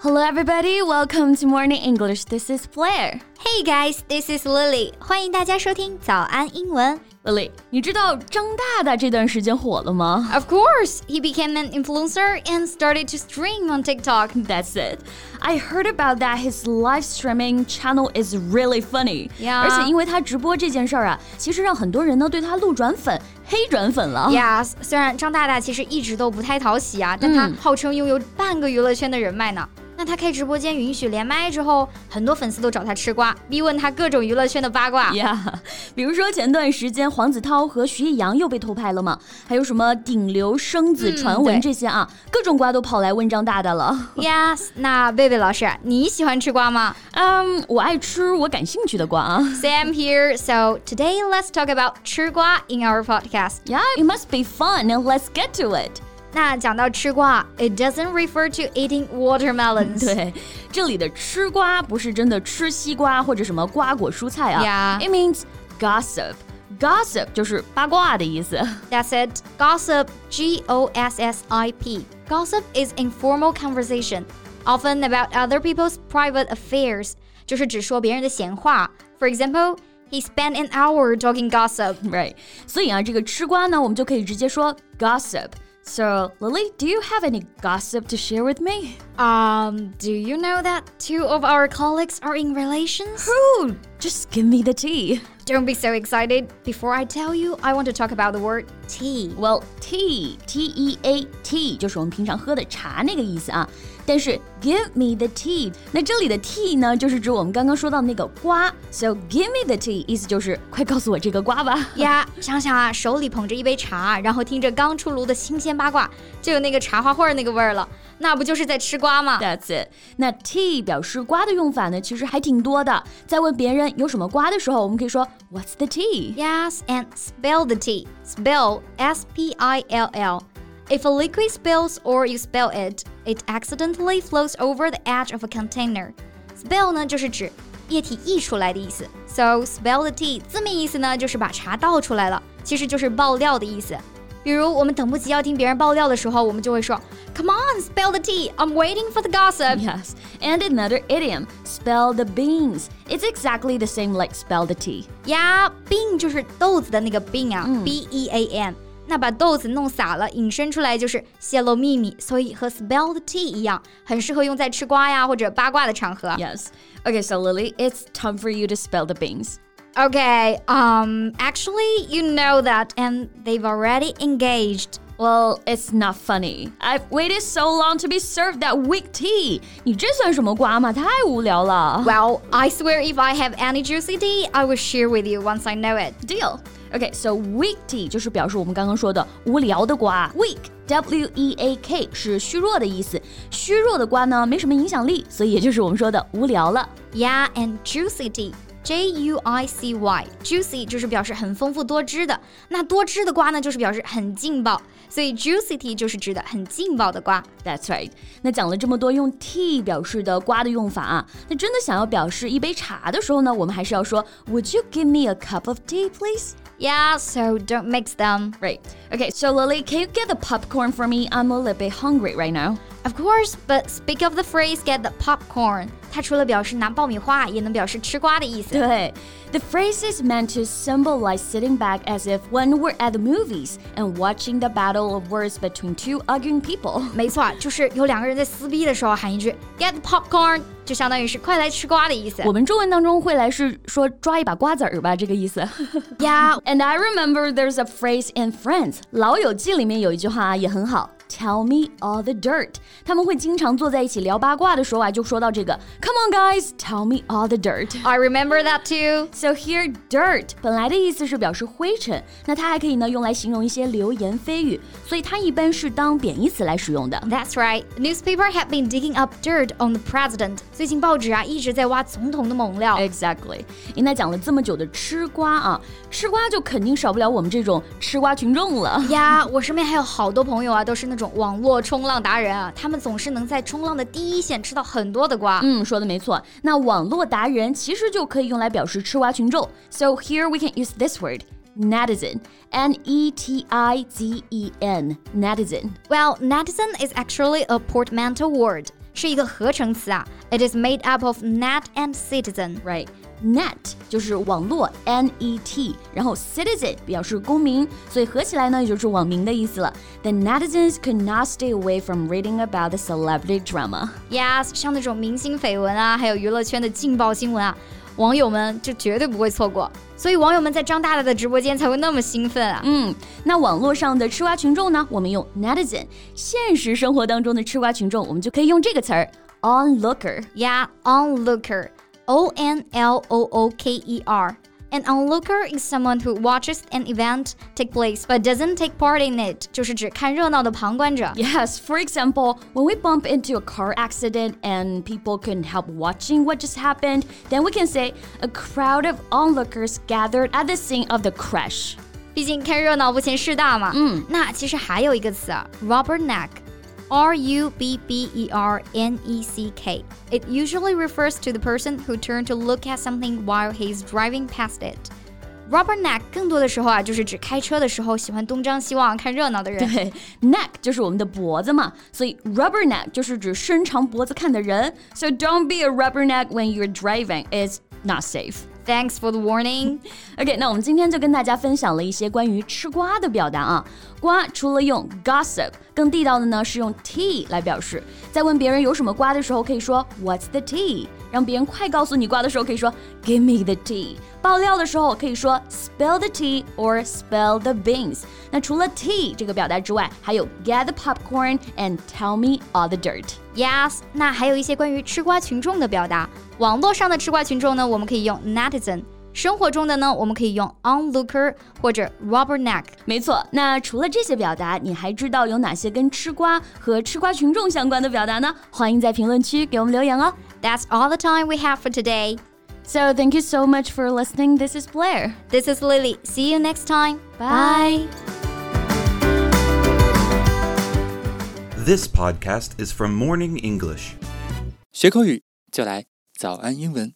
Hello, everybody. Welcome to Morning English. This is Blair. Hey guys, this is Lily. 欢迎大家收听早安英文。Lily，你知道张大大这段时间火了吗 Of course, he became an influencer and started to stream on TikTok. That's it. I heard about that his live streaming channel is really funny. Yeah. 而且因为他直播这件事儿啊，其实让很多人呢对他路转粉、黑转粉了。Yes，虽然张大大其实一直都不太讨喜啊，但他号称拥有半个娱乐圈的人脉呢。那他开直播间允许连麦之后，很多粉丝都找他吃瓜，逼问他各种娱乐圈的八卦。Yeah，比如说前段时间黄子韬和徐艺洋又被偷拍了嘛，还有什么顶流生子传闻这些啊，各种瓜都跑来问张大大了。Yes，那贝贝老师，你喜欢吃瓜吗嗯，我爱吃我感兴趣的瓜啊。？Sam here. So today let's talk about 吃瓜 in our podcast. Yeah, it must be fun, and let's get to it. 那讲到吃瓜，it doesn't refer to eating watermelons. 对，这里的吃瓜不是真的吃西瓜或者什么瓜果蔬菜啊。 Yeah. It means gossip. Gossip 就是八卦的意思。 That's it. Gossip, G O S S I P. Gossip is informal conversation, often about other people's private affairs. 就是只说别人的闲话. For example, he spent an hour talking gossip. Right. 所以啊，这个吃瓜呢，我们就可以直接说 gossip. So, Lily, do you have any gossip to share with me? Um, do you know that two of our colleagues are in relations? Ooh, just give me the tea. Don't be so excited. Before I tell you, I want to talk about the word tea. Well, tea, T E A T，就是我们平常喝的茶那个意思啊。 但是 give me the tea，那这里的 tea 呢，就是指我们刚刚说到那个瓜。So give me the tea，意思就是快告诉我这个瓜吧。呀想想啊，手里捧着一杯茶，然后听着刚出炉的新鲜八卦，就有那个茶花会儿那个味儿了。那不就是在吃瓜吗？That's it。那 tea 表示瓜的用法呢，其实还挺多的。在问别人有什么瓜的时候，我们可以说 What's the tea？Yes, and spell the tea。Spell S P I L L. If a liquid spills or you spill it, it accidentally flows over the edge of a container. Spill 呢就是指液体溢出来的意思。So spill the tea 字面意思呢就是把茶倒出来了，其实就是爆料的意思。比如我们等不及要听别人爆料的时候，我们就会说，Come on, spill the tea. I'm waiting for the gossip. Yes. And another idiom, spell the beans. It's exactly the same like spell the tea. 呀，bean 就是豆子的那个 bean 啊、b E A N。 那把豆子弄洒了，引申出来就是泄露秘密，所以和 spill the tea 一样，很适合用在吃瓜呀或者八卦的场合。 Yes. Okay, so Lily, it's time for you to spell the beans. Okay, um, actually, you know that, and they've already engaged. Well, it's not funny. I've waited so long to be served that weak tea. 你这算什么瓜嘛？太无聊了。 Well, I swear if I have any juicy tea, I will share with you once I know it. Deal. Okay, so weak tea 就是表示我们刚刚说的无聊的瓜。Weak, W E A K 是虚弱的意思。虚弱的瓜呢，没什么影响力，所以也就是我们说的无聊了。 Yeah, and juicy tea. J U I C Y juicy 就是表示很丰富多汁的，那多汁的瓜呢，就是表示很劲爆，所以 juicy tea 就是指的很劲爆的瓜。 That's right。那讲了这么多用 tea 表示的瓜的用法啊，那真的想要表示一杯茶的时候呢，我们还是要说 Would you give me a cup of tea, please? Yeah, so don't mix them. Right. Okay, so Lily, can you get the popcorn for me? I'm a little bit hungry right now. Of course, but speak of the phrase get the popcorn. 它除了表示拿爆米花，也能表示吃瓜的意思。对，The phrase is meant to symbolize sitting back as if one were at the movies and watching the battle of words between two arguing people. 没错，就是有两个人在撕逼的时候喊一句 get the popcorn，就相当于是快来吃瓜的意思。我们中文当中会来是说抓一把瓜子儿吧，这个意思。 Yeah, And I remember there's a phrase in Friends，《老友记》里面有一句话啊也很好。 Tell me all the dirt。他们会经常坐在一起聊八卦的时候啊，就说到这个。Come on, guys, tell me all the dirt。 I remember that too. So here, dirt 本来的意思是表示灰尘，那它还可以呢用来形容一些流言蜚语，所以它一般是当贬义词来使用的。 That's right. Newspaper have been digging up dirt on the president. 最近报纸啊一直在挖总统的猛料。 Exactly。应该讲了这么久的吃瓜啊，吃瓜就肯定少不了我们这种吃瓜群众了。呀，我身边还有好多朋友啊，都是那 种网络冲浪达人啊，他们总是能在冲浪的第一线吃到很多的瓜。嗯，说的没错。那网络达人其实就可以用来表示吃瓜群众。So here we can use this word. Netizen, N E T I Z E N, netizen. Well, netizen is actually a portmanteau word. 是一个合成词啊。It is made up of net and citizen. Right. Net 就是网络，N E T，然后 citizen 表示公民，所以合起来呢，也就是网民的意思了。The netizens could not stay away from reading about the celebrity drama. Yes，像那种明星绯闻啊，还有娱乐圈的劲爆新闻啊，网友们就绝对不会错过。所以网友们在张大大的直播间才会那么兴奋啊。嗯，那网络上的吃瓜群众呢，我们用 netizen；现实生活当中的吃瓜群众，我们就可以用这个词儿 onlooker。Yeah，onlooker。 O N L O O K E R. An onlooker is someone who watches an event take place but doesn't take part in it，就是指看热闹的旁观者。Yes, for example, when we bump into a car accident and people couldn't help watching what just happened, then we can say a crowd of onlookers gathered at the scene of the crash. 毕竟看热闹不嫌事大嘛。嗯，那其实还有一个词啊，rubberneck。 R U B B E R N E C K. It usually refers to the person who turned to look at something while he's driving past it. Rubberneck 更多的时候啊，就是指开车的时候喜欢东张西望、看热闹的人。对，neck 就是我们的脖子嘛，所以 rubberneck 就是指伸长脖子看的人。So don't be a rubberneck when you're driving. It's not safe. Thanks for the warning. OK，那我们今天就跟大家分享了一些关于吃瓜的表达啊。瓜除了用 gossip，更地道的呢是用 tea 来表示。在问别人有什么瓜的时候，可以说 What's the tea？让别人快告诉你瓜的时候，可以说 Give me the tea。爆料的时候可以说 Spill the tea or spill the beans。那除了 tea 这个表达之外，还有 Get the popcorn and tell me all the dirt。Yes，那还有一些关于吃瓜群众的表达。网络上的吃瓜群众呢，我们可以用 netizen；生活中的呢，我们可以用 onlooker 或者 rubberneck。没错，那除了这些表达，你还知道有哪些跟吃瓜和吃瓜群众相关的表达呢？欢迎在评论区给我们留言哦。That's all the time we have for today. So thank you so much for listening. This is Blair. This is Lily. See you next time. Bye. This podcast is from Morning English. 学口语就来早安英文。